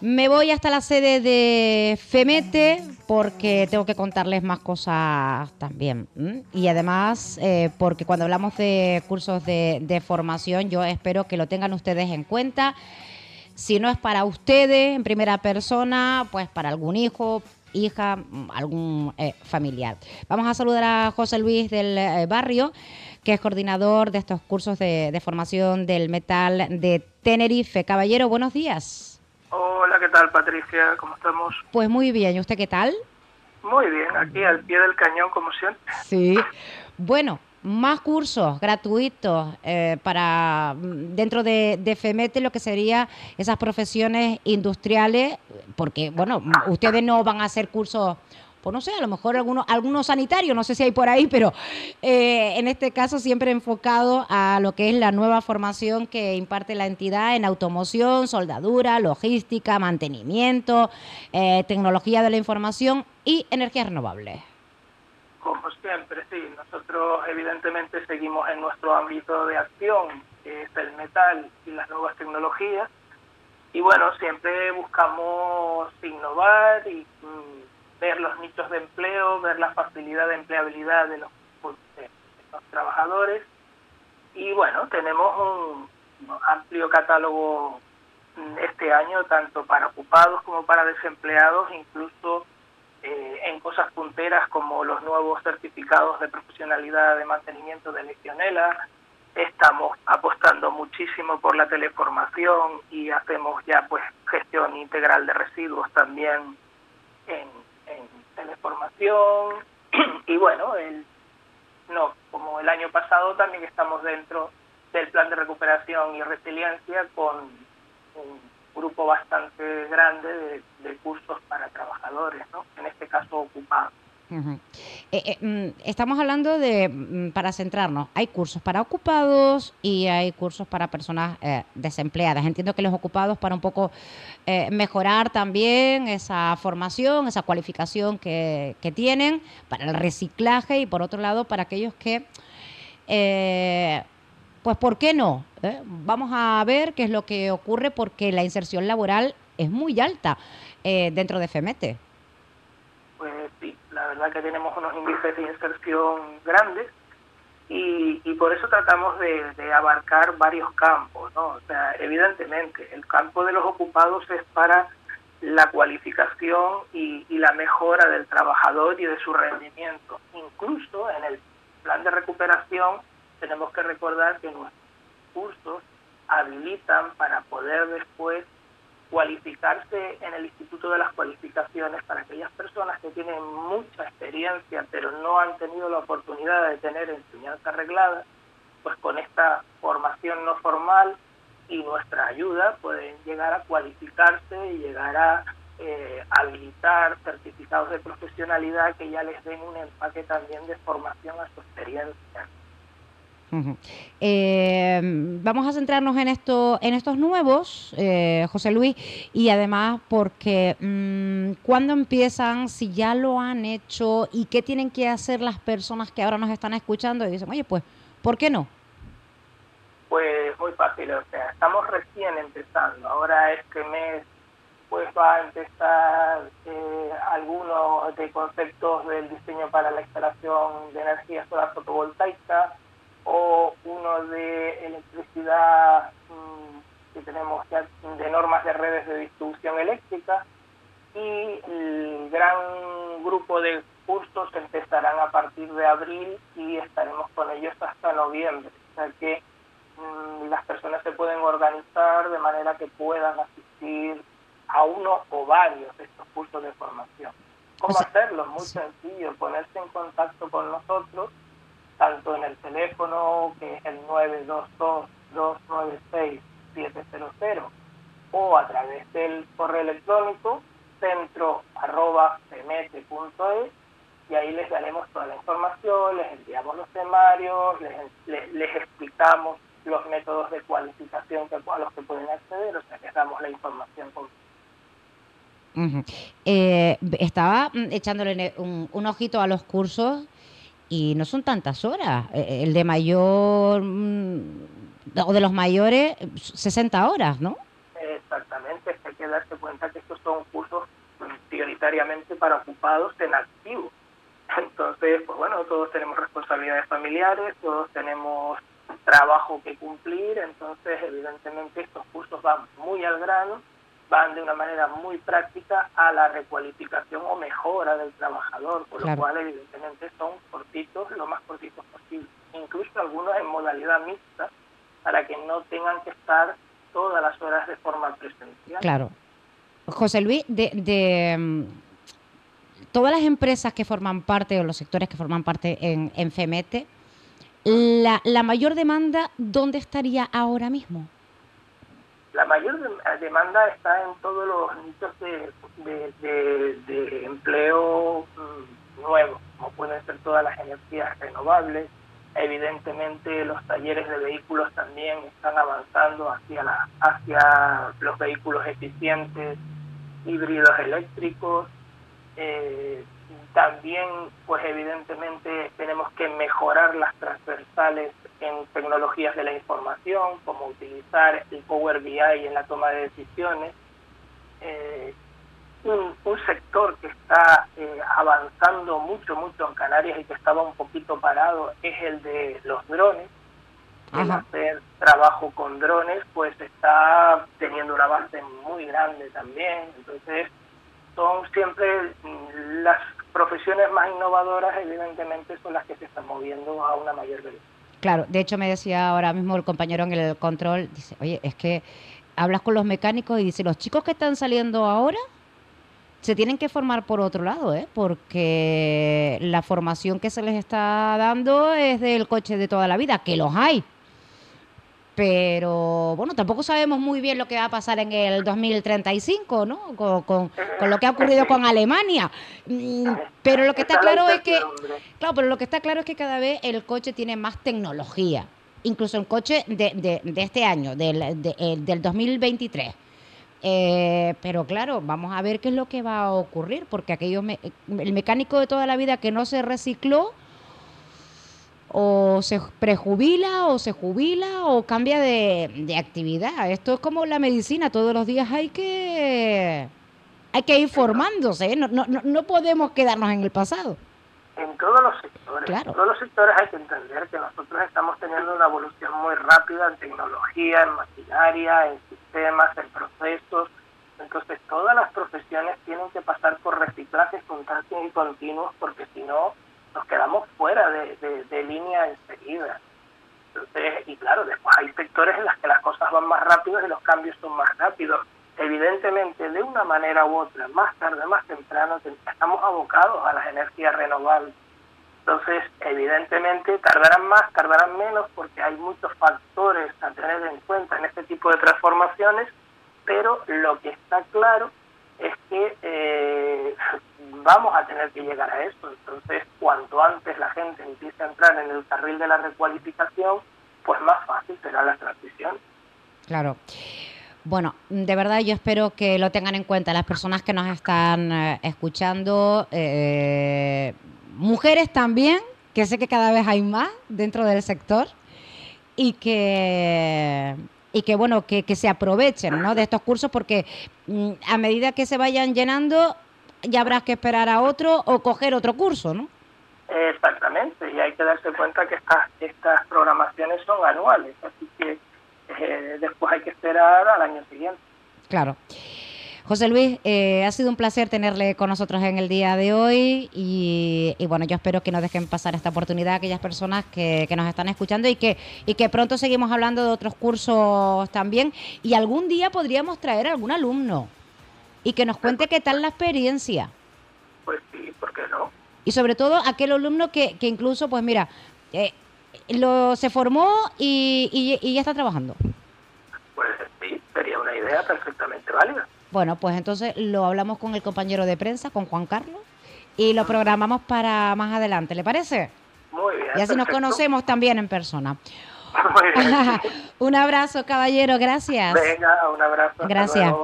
Me voy hasta la sede de FEMETE porque tengo que contarles más cosas también. Y además, eh, porque cuando hablamos de cursos de, formación, yo espero que lo tengan ustedes en cuenta. Si no es para ustedes en primera persona, pues para algún hijo, hija, algún eh, familiar. Vamos a saludar a José Luis del eh, Barrio, que es coordinador de estos cursos de formación del metal de Tenerife. Caballero, buenos días. Hola, ¿qué tal Patricia? ¿Cómo estamos? Pues muy bien, ¿y usted qué tal? Muy bien, aquí al pie del cañón como siempre. Sí, bueno, más cursos gratuitos eh, para mm, dentro de, de, FEMETE lo que sería esas profesiones industriales, porque bueno, ustedes no van a hacer cursos pues no sé, a lo mejor algunos, algunos sanitarios, no sé si hay por ahí, pero eh, en este caso siempre enfocado a lo que es la nueva formación que imparte la entidad en automoción, soldadura, logística, mantenimiento, eh, tecnología de la información y energías renovables. Como siempre, sí, nosotros evidentemente seguimos en nuestro ámbito de acción, que es el metal y las nuevas tecnologías, y bueno, siempre buscamos innovar y... Mm, ver los nichos de empleo, ver la facilidad de empleabilidad de los, trabajadores. Y bueno, tenemos un amplio catálogo este año, tanto para ocupados como para desempleados, incluso eh, en cosas punteras como los nuevos certificados de profesionalidad de mantenimiento de legionela. Estamos apostando muchísimo por la teleformación y hacemos ya pues gestión integral de residuos también en y bueno, el, no, como el año pasado también estamos dentro del plan de recuperación y resiliencia con un grupo bastante grande de, de cursos para trabajadores, ¿no? en este caso ocupados. Eh, eh, mm, estamos hablando de, mm, para centrarnos, hay cursos para ocupados y hay cursos para personas eh, desempleadas. Entiendo que los ocupados para un poco mejorar también esa formación, esa cualificación que, que, tienen, para el reciclaje y por otro lado para aquellos que, pues, ¿por qué no? Vamos a ver qué es lo que ocurre porque la inserción laboral es muy alta dentro de FEMETE verdad que tenemos unos índices de inserción grandes y, y por eso tratamos de, abarcar varios campos, ¿no? O sea, evidentemente, el campo de los ocupados es para la cualificación y, y la mejora del trabajador y de su rendimiento. Incluso en el plan de recuperación tenemos que recordar que nuestros cursos habilitan para poder después cualificarse en el Instituto de las Cualificaciones para aquellas personas que tienen mucha pero no han tenido la oportunidad de tener enseñanza arreglada, pues con esta formación no formal y nuestra ayuda pueden llegar a cualificarse y llegar a eh, habilitar certificados de profesionalidad que ya les den un empaque también de formación a su experiencia. Eh, vamos a centrarnos en esto, en estos nuevos, eh, José Luis, y además porque mmm, cuándo empiezan, si ya lo han hecho y qué tienen que hacer las personas que ahora nos están escuchando y dicen, oye, pues, ¿por qué no? Pues muy fácil, o sea, estamos recién empezando. Ahora este mes pues va a empezar eh, algunos de conceptos del diseño para la instalación de energía solar fotovoltaica, o uno de electricidad mm, que tenemos ya de normas de redes de distribución eléctrica y el gran grupo de cursos empezarán a partir de abril y estaremos con ellos hasta noviembre. O sea que mm, las personas se pueden organizar de manera que puedan asistir a uno o varios de estos cursos de formación. ¿Cómo hacerlo? Muy sencillo, ponerse en contacto con nosotros tanto en el teléfono que es el 922-296-700 o a través del correo electrónico centro arroba y ahí les daremos toda la información, les enviamos los temarios, les, les, explicamos los métodos de cualificación que, a los que pueden acceder, o sea, les damos la información eh, estaba mm, echándole un, ojito a los cursos y no son tantas horas. Eh, eh, el de mayor mm, o de los mayores, 60 horas, ¿no? Exactamente, hay que darse cuenta que mayoritariamente para ocupados en activo. Entonces, pues bueno, todos tenemos responsabilidades familiares, todos tenemos trabajo que cumplir, entonces evidentemente estos cursos van muy al grano, van de una manera muy práctica a la recualificación o mejora del trabajador, por lo cual evidentemente son cortitos, lo más cortitos posible, incluso algunos en modalidad mixta, para que no tengan que estar todas las horas de forma presencial. Claro. José Luis, de, de mm, todas las empresas que forman parte o los sectores que forman parte en, en FEMETE, la, la mayor demanda, ¿dónde estaría ahora mismo? La mayor demanda está en todos los nichos de, de, empleo mm, nuevos, como pueden ser todas las energías renovables. Evidentemente los talleres de vehículos también están avanzando hacia, la, hacia los vehículos eficientes, híbridos eléctricos. Eh, también, pues evidentemente tenemos que mejorar las transversales en tecnologías de la información, como utilizar el Power BI en la toma de decisiones. Eh, un, sector que está eh, avanzando mucho, mucho en Canarias y que estaba un poquito parado es el de los drones. El hacer trabajo con drones, pues está teniendo una base muy grande también. Entonces, son siempre mm, las profesiones más innovadoras, evidentemente, son las que se están moviendo a una mayor velocidad. Claro, de hecho me decía ahora mismo el compañero en el control, dice, oye, es que hablas con los mecánicos y dice, los chicos que están saliendo ahora se tienen que formar por otro lado, ¿eh? porque la formación que se les está dando es del coche de toda la vida, que los hay, pero bueno, tampoco sabemos muy bien lo que va a pasar en el 2035, ¿no? Con, con, lo que ha ocurrido con Alemania. Mm, pero lo que está claro es que, claro, pero lo que está claro es que cada vez el coche tiene más tecnología, incluso el coche de, de, de este año, del, de, del 2023. Eh, pero claro, vamos a ver qué es lo que va a ocurrir, porque aquello el mecánico de toda la vida que no se recicló, o se prejubila o se jubila o cambia de, actividad. Esto es como la medicina, todos los días hay que hay que ir formándose, ¿eh? no, no, no podemos quedarnos en el pasado. En todos los sectores, en todos los sectores hay que entender que nosotros estamos teniendo una evolución muy rápida en tecnología, en maquinaria, en sistemas, en procesos. Entonces todas las profesiones tienen que pasar por reciclajes constantes y continuos porque si no nos quedamos fuera de, de, línea enseguida. Entonces, y claro, después hay sectores en los que las cosas van más rápido y los cambios son más rápidos. Evidentemente, de una manera u otra, más tarde, más temprano, estamos abocados a las energías renovables. Entonces, evidentemente, tardarán más, tardarán menos, porque hay muchos factores a tener en cuenta en este tipo de transformaciones, pero lo que está claro es que eh, vamos a tener que llegar a eso. Entonces, cuanto antes la gente empiece a entrar en el carril de la recualificación, pues más fácil será la transición. Claro. Bueno, de verdad yo espero que lo tengan en cuenta las personas que nos están eh, escuchando, eh, mujeres también, que sé que cada vez hay más dentro del sector y que y que bueno que, que se aprovechen ¿no? de estos cursos porque mm, a medida que se vayan llenando ya habrá que esperar a otro o coger otro curso, ¿no? Exactamente, y hay que darse cuenta que estas, estas programaciones son anuales, así que eh, después hay que esperar al año siguiente. Claro. José Luis, eh, ha sido un placer tenerle con nosotros en el día de hoy y, bueno, yo espero que nos dejen pasar esta oportunidad a aquellas personas que, que, nos están escuchando y que, y que pronto seguimos hablando de otros cursos también y algún día podríamos traer a algún alumno y que nos cuente qué tal la experiencia. Pues sí, ¿por qué no? Y sobre todo aquel alumno que, que incluso, pues mira, eh, lo, se formó y, y, ya está trabajando. Pues sí, sería una idea perfectamente válida. Bueno, pues entonces lo hablamos con el compañero de prensa, con Juan Carlos, y lo programamos para más adelante, ¿le parece? Muy bien. Y así nos conocemos también en persona. Muy bien. un abrazo, caballero, gracias. Venga, un abrazo. Gracias.